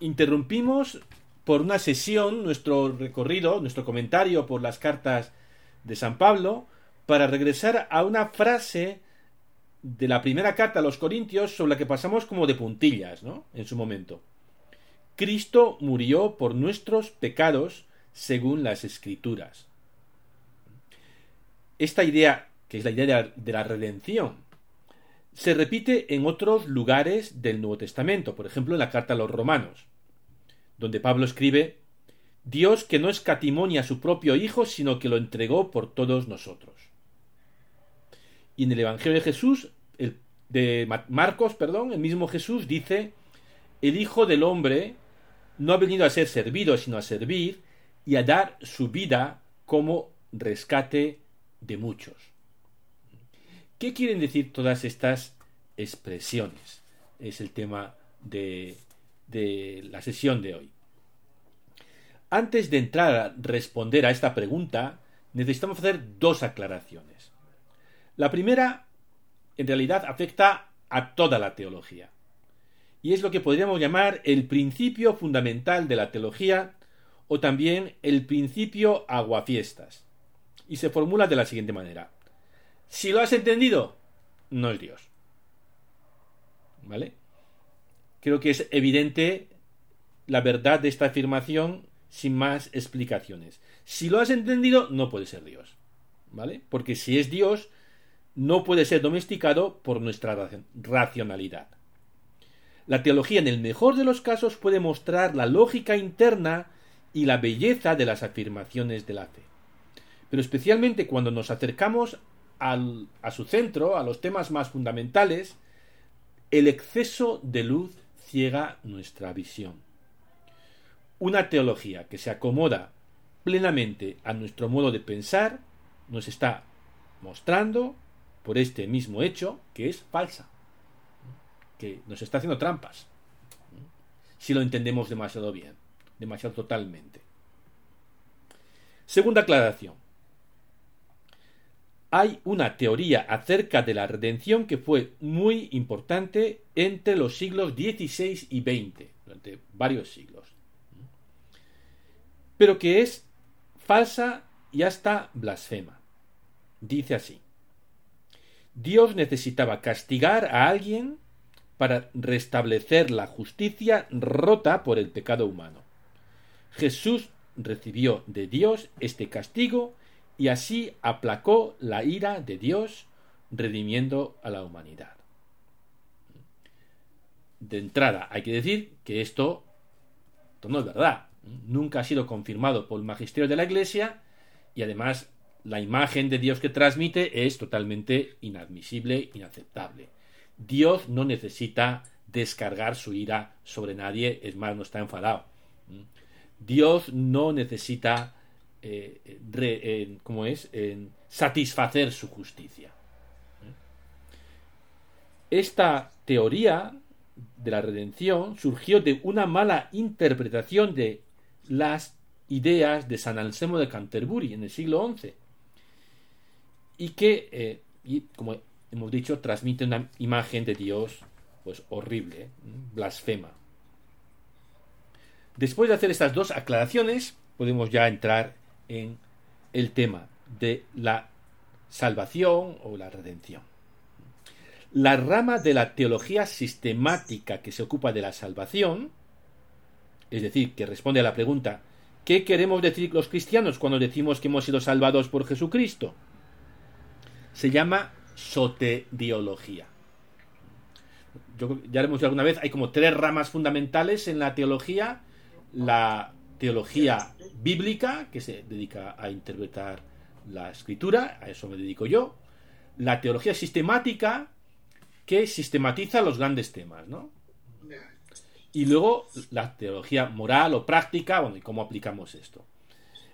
interrumpimos por una sesión nuestro recorrido, nuestro comentario por las cartas de San Pablo, para regresar a una frase de la primera carta a los Corintios sobre la que pasamos como de puntillas, ¿no? En su momento. Cristo murió por nuestros pecados según las Escrituras. Esta idea, que es la idea de la redención, se repite en otros lugares del Nuevo Testamento, por ejemplo en la carta a los Romanos, donde Pablo escribe Dios que no escatimonia a su propio Hijo, sino que lo entregó por todos nosotros. Y en el Evangelio de Jesús, de Marcos, perdón, el mismo Jesús dice el Hijo del Hombre no ha venido a ser servido, sino a servir y a dar su vida como rescate de muchos. ¿Qué quieren decir todas estas expresiones? Es el tema de, de la sesión de hoy. Antes de entrar a responder a esta pregunta, necesitamos hacer dos aclaraciones. La primera, en realidad, afecta a toda la teología. Y es lo que podríamos llamar el principio fundamental de la teología o también el principio aguafiestas. Y se formula de la siguiente manera. Si lo has entendido, no es Dios. ¿Vale? Creo que es evidente la verdad de esta afirmación sin más explicaciones. Si lo has entendido, no puede ser Dios. ¿Vale? Porque si es Dios, no puede ser domesticado por nuestra racionalidad. La teología, en el mejor de los casos, puede mostrar la lógica interna y la belleza de las afirmaciones de la fe. Pero especialmente cuando nos acercamos a su centro, a los temas más fundamentales, el exceso de luz ciega nuestra visión. Una teología que se acomoda plenamente a nuestro modo de pensar nos está mostrando, por este mismo hecho, que es falsa, que nos está haciendo trampas, si lo entendemos demasiado bien, demasiado totalmente. Segunda aclaración hay una teoría acerca de la redención que fue muy importante entre los siglos XVI y XX, durante varios siglos, pero que es falsa y hasta blasfema. Dice así, Dios necesitaba castigar a alguien para restablecer la justicia rota por el pecado humano. Jesús recibió de Dios este castigo y así aplacó la ira de Dios, redimiendo a la humanidad. De entrada, hay que decir que esto, no es verdad. Nunca ha sido confirmado por el magisterio de la Iglesia y además la imagen de Dios que transmite es totalmente inadmisible, inaceptable. Dios no necesita descargar su ira sobre nadie, es más, no está enfadado. Dios no necesita eh, es? satisfacer su justicia. Esta teoría de la redención surgió de una mala interpretación de las ideas de San Anselmo de Canterbury en el siglo XI y que, eh, como hemos dicho, transmite una imagen de Dios pues horrible, blasfema. Después de hacer estas dos aclaraciones, podemos ya entrar en el tema de la salvación o la redención. La rama de la teología sistemática que se ocupa de la salvación, es decir, que responde a la pregunta ¿qué queremos decir los cristianos cuando decimos que hemos sido salvados por Jesucristo? Se llama soteriología. Ya lo hemos dicho alguna vez, hay como tres ramas fundamentales en la teología. La teología bíblica, que se dedica a interpretar la escritura, a eso me dedico yo, la teología sistemática, que sistematiza los grandes temas, ¿no? Y luego la teología moral o práctica, bueno, y cómo aplicamos esto.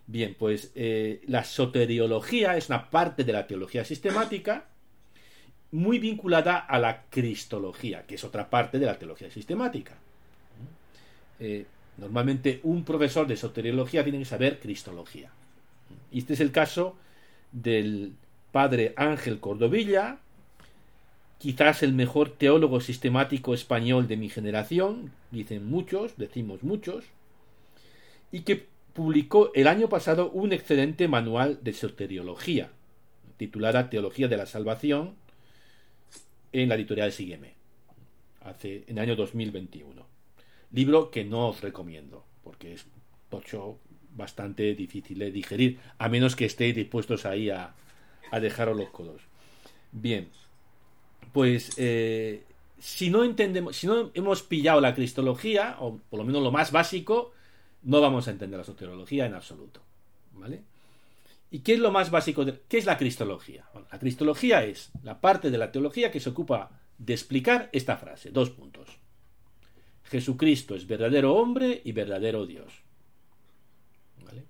Bien, pues eh, la soteriología es una parte de la teología sistemática muy vinculada a la cristología, que es otra parte de la teología sistemática. Eh, Normalmente un profesor de soteriología tiene que saber cristología. Y este es el caso del padre Ángel Cordovilla, quizás el mejor teólogo sistemático español de mi generación, dicen muchos, decimos muchos, y que publicó el año pasado un excelente manual de soteriología, titulada Teología de la Salvación, en la editorial Sígueme, hace, en el año 2021. Libro que no os recomiendo, porque es tocho bastante difícil de digerir, a menos que estéis dispuestos ahí a, a dejaros los codos. Bien, pues eh, si no entendemos, si no hemos pillado la cristología, o por lo menos lo más básico, no vamos a entender la soteriología en absoluto. ¿Vale? ¿Y qué es lo más básico? De, ¿Qué es la cristología? la cristología es la parte de la teología que se ocupa de explicar esta frase. Dos puntos. Jesucristo es verdadero hombre y verdadero Dios. ¿Vale?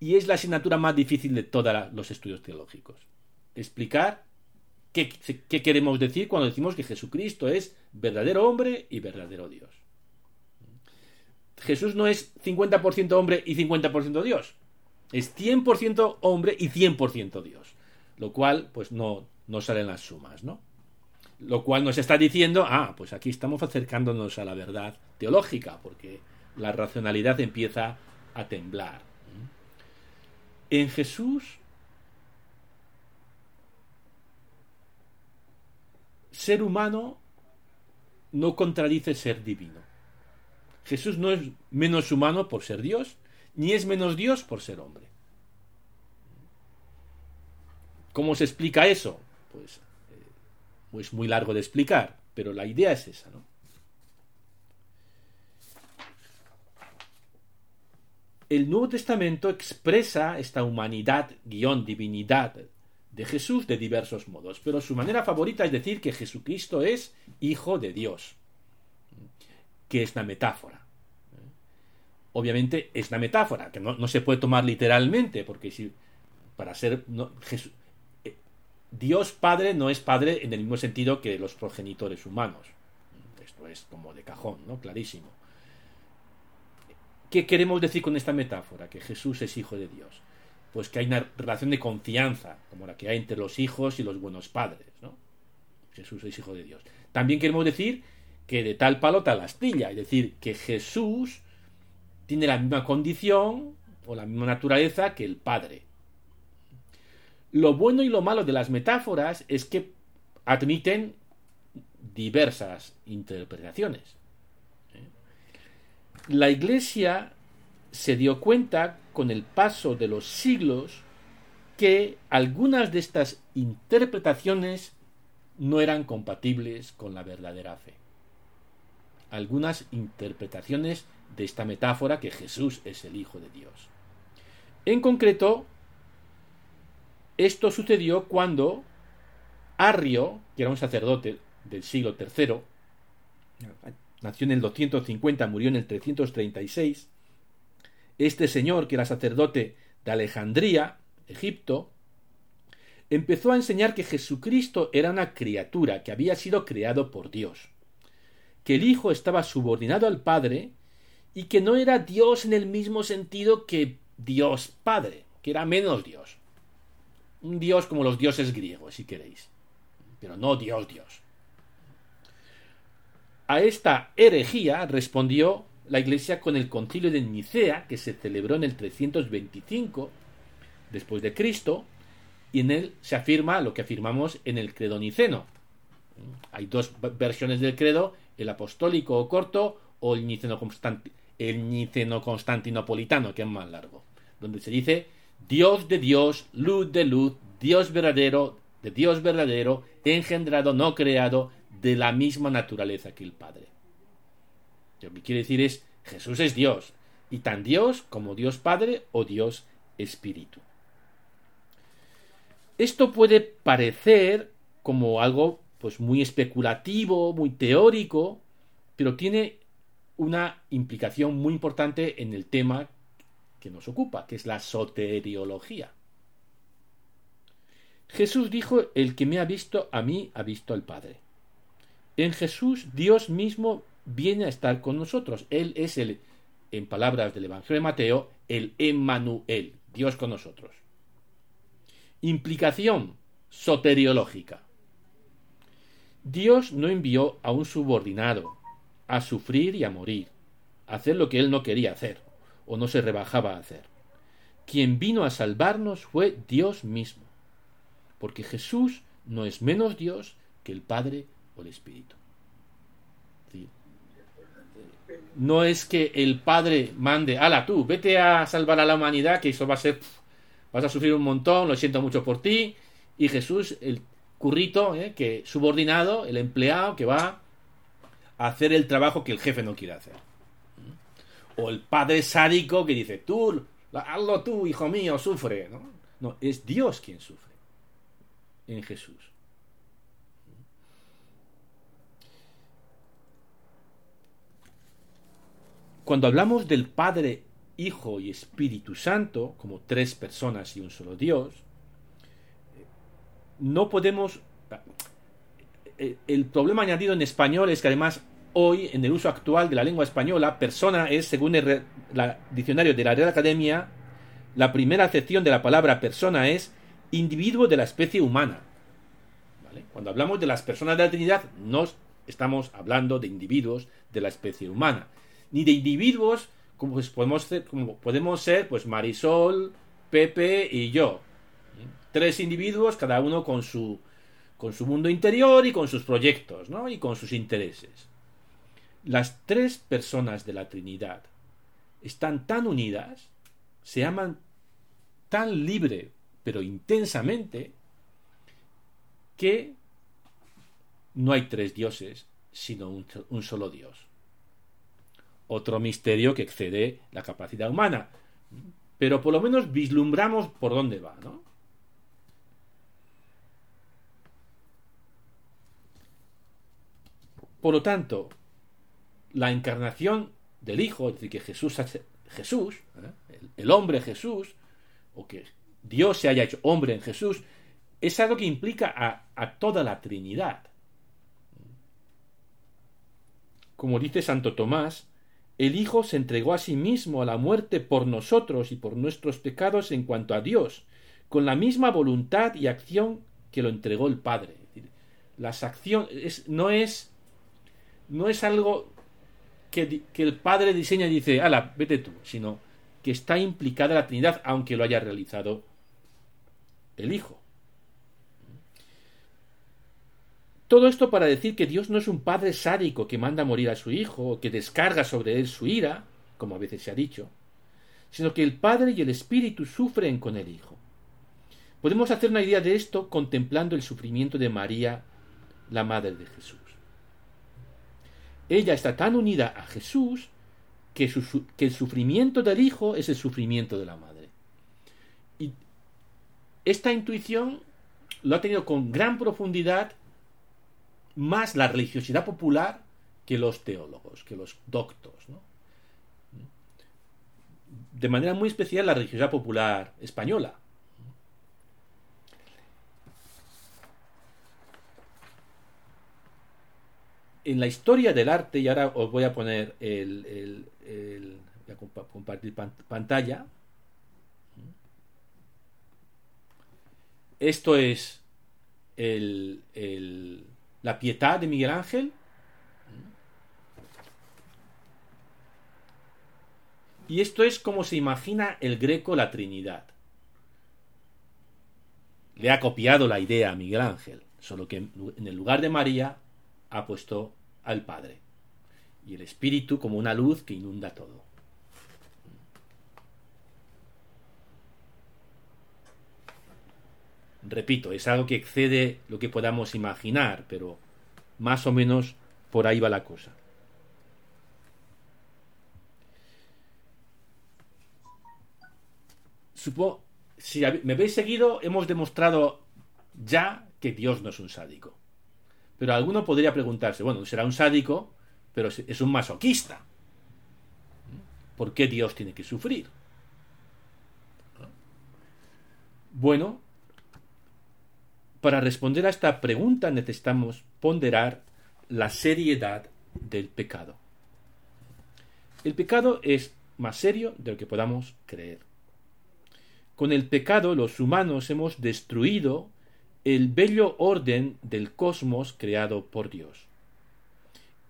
Y es la asignatura más difícil de todos los estudios teológicos. Explicar qué, qué queremos decir cuando decimos que Jesucristo es verdadero hombre y verdadero Dios. Jesús no es 50% hombre y 50% Dios. Es 100% hombre y 100% Dios. Lo cual, pues no, no salen las sumas, ¿no? Lo cual nos está diciendo, ah, pues aquí estamos acercándonos a la verdad teológica, porque la racionalidad empieza a temblar. En Jesús, ser humano no contradice ser divino. Jesús no es menos humano por ser Dios, ni es menos Dios por ser hombre. ¿Cómo se explica eso? Pues es pues muy largo de explicar, pero la idea es esa, ¿no? El Nuevo Testamento expresa esta humanidad, guion divinidad de Jesús de diversos modos, pero su manera favorita es decir que Jesucristo es hijo de Dios, que es una metáfora obviamente es una metáfora, que no, se puede tomar literalmente, porque si para ser eh, Dios Padre no es Padre en el mismo sentido que los progenitores humanos. Esto es como de cajón, ¿no? Clarísimo. ¿Qué queremos decir con esta metáfora? Que Jesús es hijo de Dios. Pues que hay una relación de confianza, como la que hay entre los hijos y los buenos padres, ¿no? Jesús es hijo de Dios. También queremos decir que de tal palo tal astilla, es decir, que Jesús tiene la misma condición o la misma naturaleza que el Padre. Lo bueno y lo malo de las metáforas es que admiten diversas interpretaciones. La Iglesia se dio cuenta con el paso de los siglos que algunas de estas interpretaciones no eran compatibles con la verdadera fe. Algunas interpretaciones de esta metáfora que Jesús es el Hijo de Dios. En concreto, esto sucedió cuando Arrio, que era un sacerdote del siglo III, nació en el 250, murió en el 336, este señor, que era sacerdote de Alejandría, Egipto, empezó a enseñar que Jesucristo era una criatura que había sido creado por Dios, que el Hijo estaba subordinado al Padre y que no era Dios en el mismo sentido que Dios Padre, que era menos Dios. Un Dios como los dioses griegos, si queréis, pero no Dios Dios. A esta herejía respondió la Iglesia con el concilio de Nicea, que se celebró en el 325 después de Cristo, y en él se afirma lo que afirmamos en el credo niceno. Hay dos versiones del credo, el apostólico o corto o el niceno el niceno constantinopolitano, que es más largo, donde se dice Dios de Dios, luz de luz, Dios verdadero, de Dios verdadero, engendrado, no creado, de la misma naturaleza que el Padre. Lo que quiere decir es, Jesús es Dios, y tan Dios como Dios Padre o Dios Espíritu. Esto puede parecer como algo pues muy especulativo, muy teórico, pero tiene una implicación muy importante en el tema que nos ocupa, que es la soteriología. Jesús dijo, el que me ha visto a mí ha visto al Padre. En Jesús Dios mismo viene a estar con nosotros. Él es el, en palabras del Evangelio de Mateo, el Emmanuel, Dios con nosotros. Implicación soteriológica. Dios no envió a un subordinado a sufrir y a morir, a hacer lo que él no quería hacer o no se rebajaba a hacer. Quien vino a salvarnos fue Dios mismo, porque Jesús no es menos Dios que el Padre o el Espíritu. No es que el Padre mande, ala tú, vete a salvar a la humanidad, que eso va a ser, vas a sufrir un montón, lo siento mucho por ti, y Jesús, el currito, ¿eh? que subordinado, el empleado que va a hacer el trabajo que el jefe no quiere hacer. O el padre sádico que dice, tú, hazlo tú, hijo mío, sufre. ¿no? no, es Dios quien sufre en Jesús. Cuando hablamos del Padre, Hijo y Espíritu Santo, como tres personas y un solo Dios, no podemos... El problema añadido en español es que además hoy, en el uso actual de la lengua española, persona es, según el diccionario de la Real Academia, la primera acepción de la palabra persona es individuo de la especie humana. Cuando hablamos de las personas de la Trinidad, no estamos hablando de individuos de la especie humana, ni de individuos como, pues, podemos, ser, como podemos ser pues Marisol, Pepe y yo. Tres individuos, cada uno con su, con su mundo interior y con sus proyectos, ¿no? Y con sus intereses. Las tres personas de la Trinidad están tan unidas, se aman tan libre, pero intensamente, que no hay tres dioses, sino un, solo Dios. Otro misterio que excede la capacidad humana. Pero por lo menos vislumbramos por dónde va, ¿no? Por lo tanto, la encarnación del Hijo, es decir, que Jesús, Jesús ¿eh? el, hombre Jesús, o que Dios se haya hecho hombre en Jesús, es algo que implica a, a toda la Trinidad. Como dice Santo Tomás, el Hijo se entregó a sí mismo a la muerte por nosotros y por nuestros pecados en cuanto a Dios, con la misma voluntad y acción que lo entregó el Padre. Las acciones no es no es algo que, el padre diseña y dice, ala, vete tú, sino que está implicada la Trinidad, aunque lo haya realizado el Hijo. Todo esto para decir que Dios no es un padre sádico que manda morir a su hijo o que descarga sobre él su ira, como a veces se ha dicho, sino que el Padre y el Espíritu sufren con el Hijo. Podemos hacer una idea de esto contemplando el sufrimiento de María, la Madre de Jesús ella está tan unida a Jesús que, el sufrimiento del hijo es el sufrimiento de la madre. Y esta intuición lo ha tenido con gran profundidad más la religiosidad popular que los teólogos, que los doctos. De manera muy especial la religiosidad popular española. En la historia del arte, y ahora os voy a poner el, voy a compartir pantalla. Esto es la pietad de Miguel Ángel. Y esto es como se imagina el greco la Trinidad. Le ha copiado la idea a Miguel Ángel, solo que en el lugar de María ha puesto al Padre y el Espíritu como una luz que inunda todo. Repito, es algo que excede lo que podamos imaginar, pero más o menos por ahí va la cosa. Supongo, si me habéis seguido, hemos demostrado ya que Dios no es un sádico. Pero alguno podría preguntarse, bueno, será un sádico, pero es un masoquista. ¿Por qué Dios tiene que sufrir? Bueno, para responder a esta pregunta necesitamos ponderar la seriedad del pecado. El pecado es más serio de lo que podamos creer. Con el pecado los humanos hemos destruido el bello orden del cosmos creado por Dios,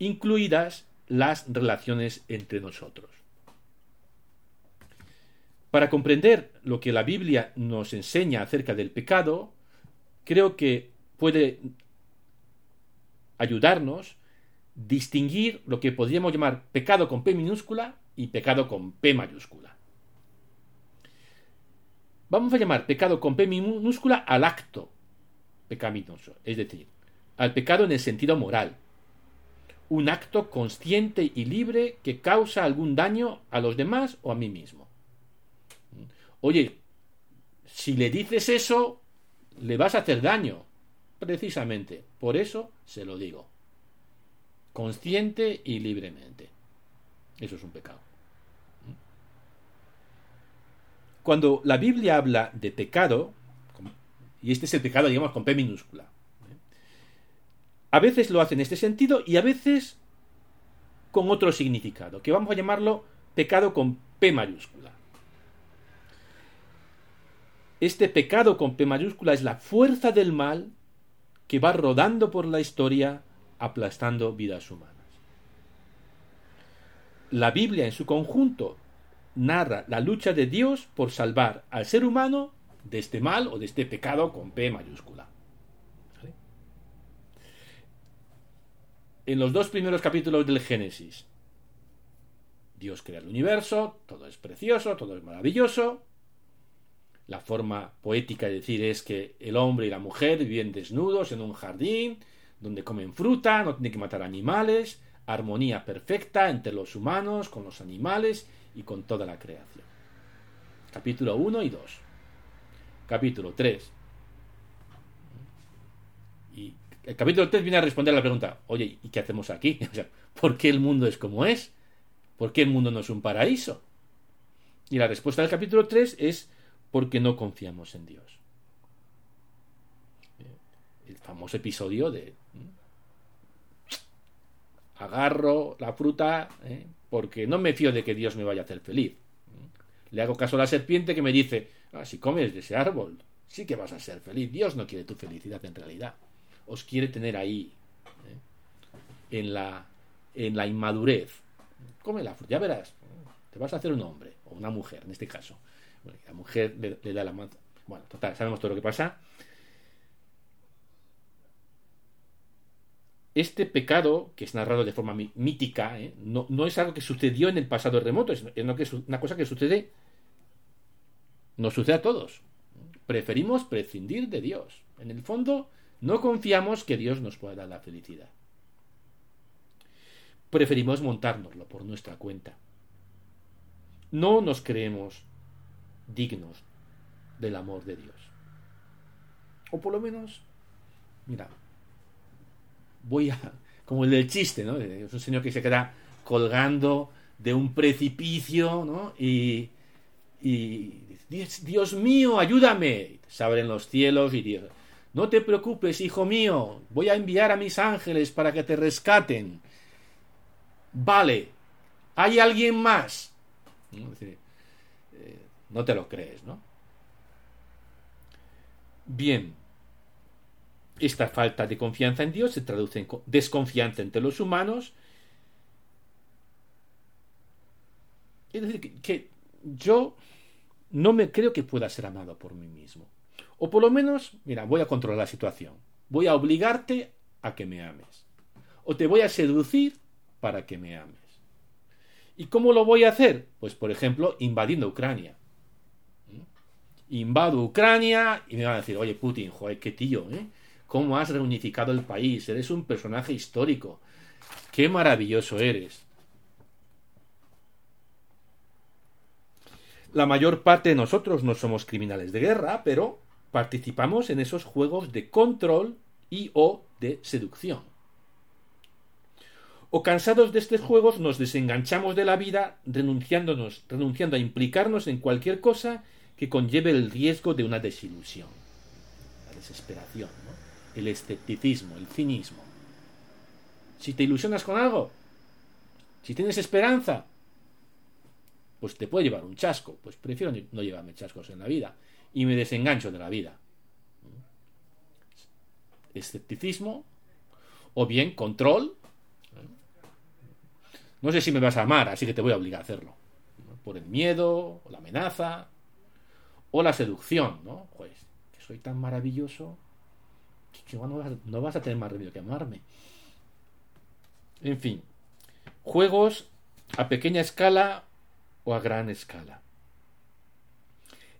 incluidas las relaciones entre nosotros. Para comprender lo que la Biblia nos enseña acerca del pecado, creo que puede ayudarnos distinguir lo que podríamos llamar pecado con P minúscula y pecado con P mayúscula. Vamos a llamar pecado con P minúscula al acto pecaminoso, es decir, al pecado en el sentido moral. Un acto consciente y libre que causa algún daño a los demás o a mí mismo. Oye, si le dices eso, le vas a hacer daño. Precisamente, por eso se lo digo. Consciente y libremente. Eso es un pecado. Cuando la Biblia habla de pecado, y este es el pecado, digamos, con P minúscula, a veces lo hace en este sentido y a veces con otro significado, que vamos a llamarlo pecado con P mayúscula. Este pecado con P mayúscula es la fuerza del mal que va rodando por la historia aplastando vidas humanas. La Biblia en su conjunto narra la lucha de Dios por salvar al ser humano de este mal o de este pecado con P mayúscula. En los dos primeros capítulos del Génesis, Dios crea el universo, todo es precioso, todo es maravilloso, la forma poética de decir es que el hombre y la mujer viven desnudos en un jardín, donde comen fruta, no tienen que matar animales, armonía perfecta entre los humanos, con los animales y con toda la creación. Capítulo 1 y 2. Capítulo 3. Y el capítulo 3 viene a responder a la pregunta, oye, ¿y qué hacemos aquí? ¿Por qué el mundo es como es? ¿Por qué el mundo no es un paraíso? Y la respuesta del capítulo 3 es porque no confiamos en Dios. El famoso episodio de agarro la fruta ¿eh? porque no me fío de que Dios me vaya a hacer feliz. Le hago caso a la serpiente que me dice, si comes de ese árbol, sí que vas a ser feliz. Dios no quiere tu felicidad en realidad. Os quiere tener ahí, ¿eh? en, la, en la inmadurez. Come la fruta, ya verás, te vas a hacer un hombre, o una mujer en este caso la mujer le, da la mano. Bueno, total, sabemos todo lo que pasa. Este pecado, que es narrado de forma mítica, ¿eh? no, es algo que sucedió en el pasado remoto, es, una cosa que sucede, nos sucede a todos. Preferimos prescindir de Dios. En el fondo, no confiamos que Dios nos pueda dar la felicidad. Preferimos montárnoslo por nuestra cuenta. No nos creemos dignos del amor de Dios. O por lo menos, mira, voy a, como el del chiste, ¿no? Es un señor que se queda colgando de un precipicio, ¿no? Y, y Dios, mío, ayúdame. Se abren los cielos y Dios, no te preocupes, hijo mío, voy a enviar a mis ángeles para que te rescaten. Vale, ¿hay alguien más? No te lo crees, ¿no? Bien, esta falta de confianza en Dios se traduce en desconfianza entre los humanos. Es decir, que, yo no me creo que pueda ser amado por mí mismo. O por lo menos, mira, voy a controlar la situación. Voy a obligarte a que me ames. O te voy a seducir para que me ames. ¿Y cómo lo voy a hacer? Pues, por ejemplo, invadiendo Ucrania invado Ucrania y me van a decir, oye Putin, joder, qué tío, ¿eh? ¿Cómo has reunificado el país? Eres un personaje histórico. Qué maravilloso eres. La mayor parte de nosotros no somos criminales de guerra, pero participamos en esos juegos de control y o de seducción. O cansados de estos juegos nos desenganchamos de la vida renunciándonos, renunciando a implicarnos en cualquier cosa que conlleve el riesgo de una desilusión, la desesperación, el escepticismo, el cinismo. Si te ilusionas con algo, si tienes esperanza, pues te puede llevar un chasco. Pues prefiero no llevarme chascos en la vida y me desengancho de la vida. escepticismo, o bien control. No sé si me vas a amar, así que te voy a obligar a hacerlo. Por el miedo, o la amenaza, o la seducción, ¿no? Pues, que soy tan maravilloso que no vas, no vas a tener más remedio que amarme. En fin, juegos a pequeña escala o a gran escala.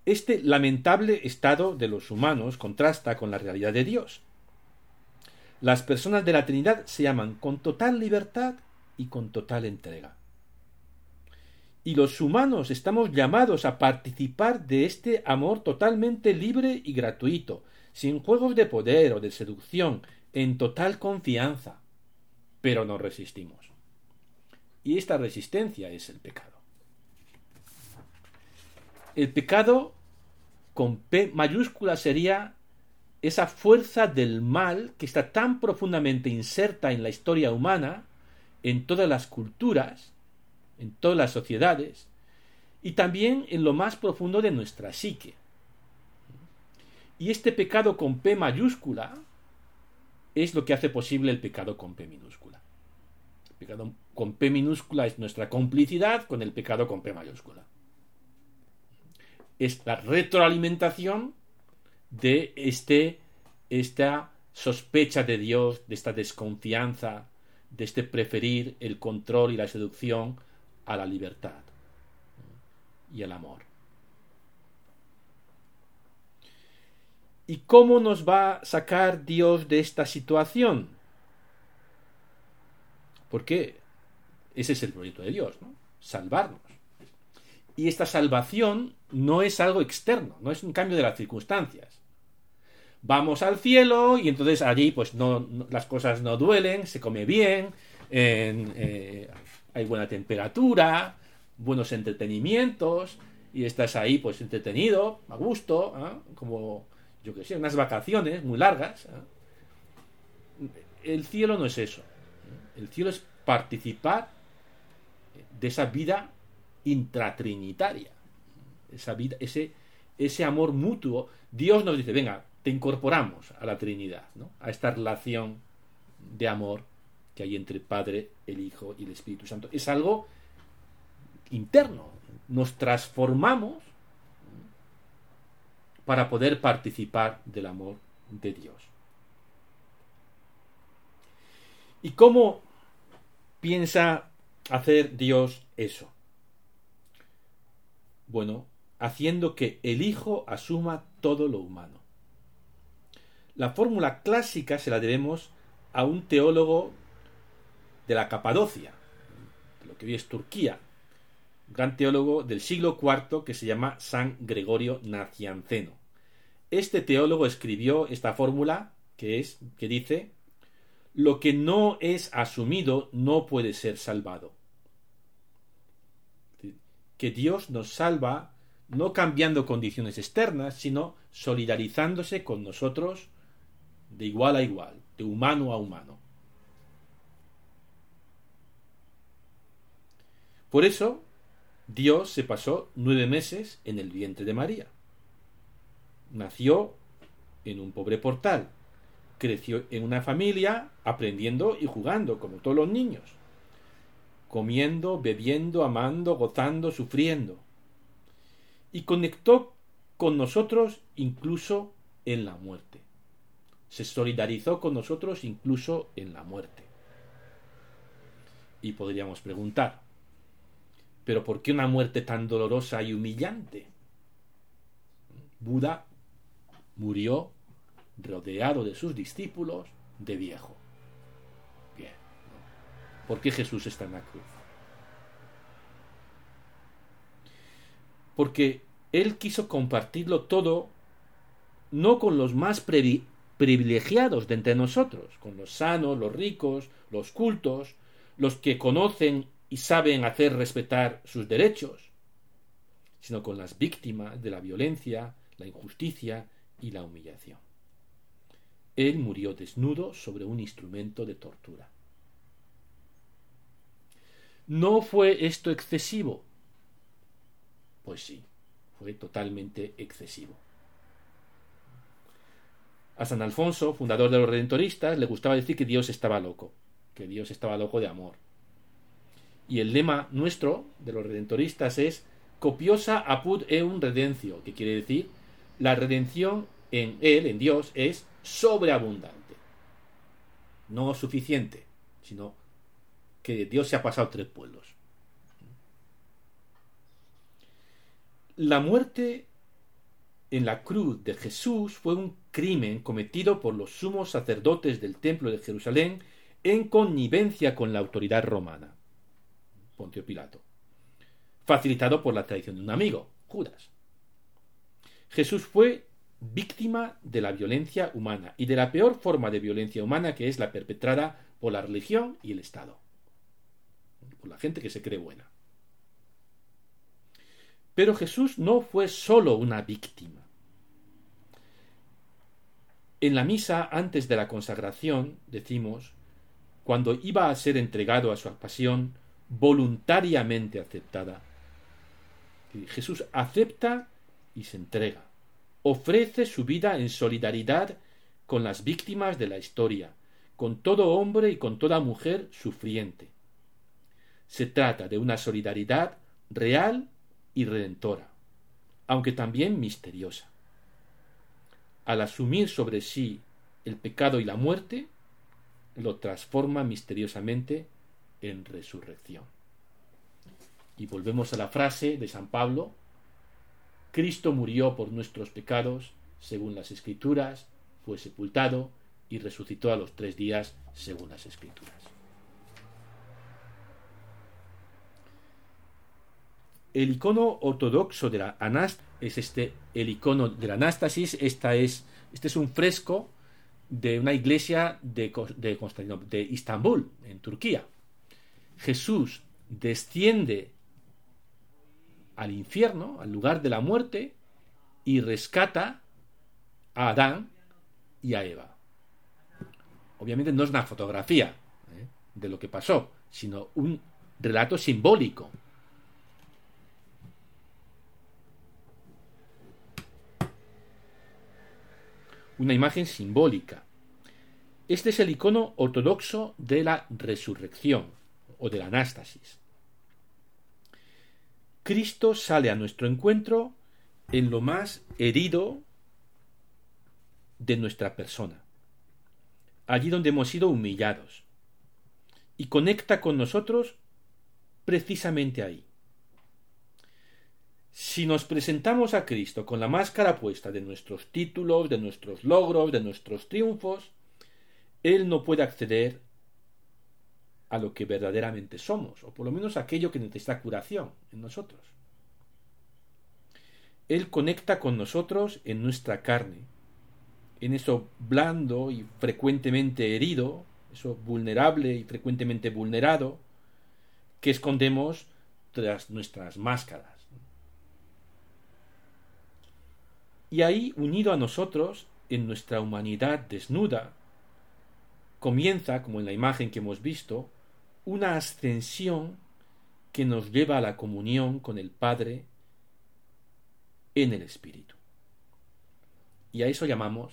Este lamentable estado de los humanos contrasta con la realidad de Dios. Las personas de la Trinidad se llaman con total libertad y con total entrega. Y los humanos estamos llamados a participar de este amor totalmente libre y gratuito, sin juegos de poder o de seducción, en total confianza. Pero nos resistimos. Y esta resistencia es el pecado. El pecado con P mayúscula sería esa fuerza del mal que está tan profundamente inserta en la historia humana, en todas las culturas, en todas las sociedades, y también en lo más profundo de nuestra psique. Y este pecado con P mayúscula es lo que hace posible el pecado con P minúscula. El pecado con P minúscula es nuestra complicidad con el pecado con P mayúscula. Es la retroalimentación de este, esta sospecha de Dios, de esta desconfianza, de este preferir el control y la seducción a la libertad y el amor. ¿Y cómo nos va a sacar Dios de esta situación? Porque ese es el proyecto de Dios, ¿no? Salvarnos. Y esta salvación no es algo externo, no es un cambio de las circunstancias vamos al cielo y entonces allí pues no, las cosas no duelen, se come bien, eh, hay buena temperatura, buenos entretenimientos y estás ahí pues entretenido, a gusto, ¿ah? como yo que sé, unas vacaciones muy largas. ¿ah? El cielo no es eso. El cielo es participar de esa vida intratrinitaria. Esa vida, ese, ese amor mutuo. Dios nos dice, venga, te incorporamos a la Trinidad, ¿no? a esta relación de amor que hay entre el Padre, el Hijo y el Espíritu Santo. Es algo interno. Nos transformamos para poder participar del amor de Dios. ¿Y cómo piensa hacer Dios eso? Bueno, haciendo que el Hijo asuma todo lo humano. La fórmula clásica se la debemos a un teólogo de la Capadocia, de lo que hoy es Turquía, un gran teólogo del siglo IV que se llama San Gregorio Nacianceno. Este teólogo escribió esta fórmula que es que dice lo que no es asumido no puede ser salvado. Que Dios nos salva no cambiando condiciones externas, sino solidarizándose con nosotros de igual a igual, de humano a humano. Por eso, Dios se pasó nueve meses en el vientre de María. Nació en un pobre portal. Creció en una familia aprendiendo y jugando, como todos los niños. Comiendo, bebiendo, amando, gozando, sufriendo. Y conectó con nosotros incluso en la muerte se solidarizó con nosotros incluso en la muerte. Y podríamos preguntar, ¿pero por qué una muerte tan dolorosa y humillante? Buda murió rodeado de sus discípulos de viejo. ¿Por qué Jesús está en la cruz? Porque Él quiso compartirlo todo no con los más privilegiados de entre nosotros, con los sanos, los ricos, los cultos, los que conocen y saben hacer respetar sus derechos, sino con las víctimas de la violencia, la injusticia y la humillación. Él murió desnudo sobre un instrumento de tortura. ¿No fue esto excesivo? Pues sí, fue totalmente excesivo. A San Alfonso, fundador de los redentoristas, le gustaba decir que Dios estaba loco, que Dios estaba loco de amor. Y el lema nuestro, de los redentoristas, es copiosa apud eum redencio, que quiere decir la redención en Él, en Dios, es sobreabundante. No suficiente, sino que Dios se ha pasado tres pueblos. La muerte en la cruz de Jesús fue un crimen cometido por los sumos sacerdotes del templo de Jerusalén en connivencia con la autoridad romana, Pontio Pilato, facilitado por la traición de un amigo, Judas. Jesús fue víctima de la violencia humana y de la peor forma de violencia humana que es la perpetrada por la religión y el Estado, la gente que se cree buena. Pero Jesús no fue sólo una víctima. En la misa antes de la consagración decimos, cuando iba a ser entregado a su pasión voluntariamente aceptada, Jesús acepta y se entrega, ofrece su vida en solidaridad con las víctimas de la historia, con todo hombre y con toda mujer sufriente. Se trata de una solidaridad real y redentora, aunque también misteriosa. Al asumir sobre sí el pecado y la muerte, lo transforma misteriosamente en resurrección. Y volvemos a la frase de San Pablo, Cristo murió por nuestros pecados, según las Escrituras, fue sepultado y resucitó a los tres días, según las Escrituras. El icono ortodoxo de la anástasis es este, el icono de la anástasis. Esta es, este es un fresco de una iglesia de, de, de Istambul, en Turquía. Jesús desciende al infierno, al lugar de la muerte, y rescata a Adán y a Eva. Obviamente no es una fotografía ¿eh? de lo que pasó, sino un relato simbólico una imagen simbólica. Este es el icono ortodoxo de la resurrección o de la anástasis. Cristo sale a nuestro encuentro en lo más herido de nuestra persona, allí donde hemos sido humillados, y conecta con nosotros precisamente ahí. Si nos presentamos a Cristo con la máscara puesta de nuestros títulos, de nuestros logros, de nuestros triunfos, Él no puede acceder a lo que verdaderamente somos, o por lo menos aquello que necesita curación en nosotros. Él conecta con nosotros en nuestra carne, en eso blando y frecuentemente herido, eso vulnerable y frecuentemente vulnerado, que escondemos tras nuestras máscaras. Y ahí, unido a nosotros, en nuestra humanidad desnuda, comienza, como en la imagen que hemos visto, una ascensión que nos lleva a la comunión con el Padre en el Espíritu. Y a eso llamamos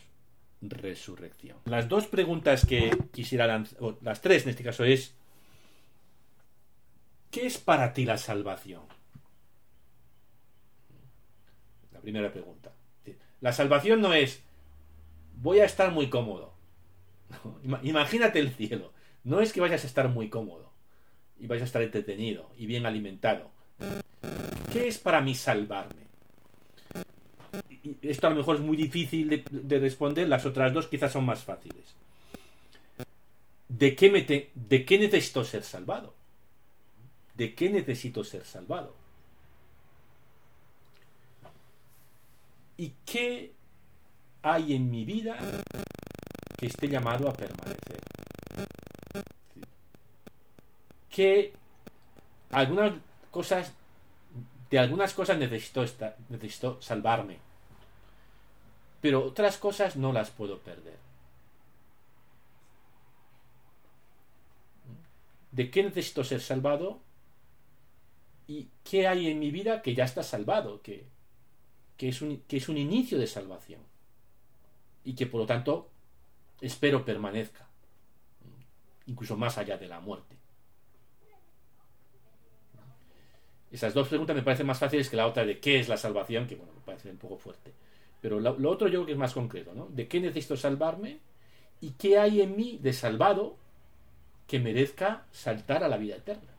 resurrección. Las dos preguntas que quisiera lanzar, o las tres en este caso es, ¿qué es para ti la salvación? La primera pregunta. La salvación no es voy a estar muy cómodo. Imagínate el cielo. No es que vayas a estar muy cómodo y vayas a estar entretenido y bien alimentado. ¿Qué es para mí salvarme? esto a lo mejor es muy difícil de, de, responder, las otras dos quizás son más fáciles. ¿De qué, me ¿De qué necesito ser salvado? ¿De qué necesito ser salvado? ¿Y qué hay en mi vida que esté llamado a permanecer? Que algunas cosas, de algunas cosas necesito, necesito salvarme, pero otras cosas no las puedo perder. ¿De qué necesito ser salvado? ¿Y qué hay en mi vida que ya está salvado? Que, que es un, que es un inicio de salvación. y que por lo tanto espero permanezca, incluso más allá de la muerte. Esas dos preguntas me parecen más fáciles que la otra de qué es la salvación, que bueno, me parece un poco fuerte. Pero lo, lo otro yo creo que es más concreto, ¿no? ¿De qué necesito salvarme? ¿Y qué hay en mí de salvado que merezca saltar a la vida eterna?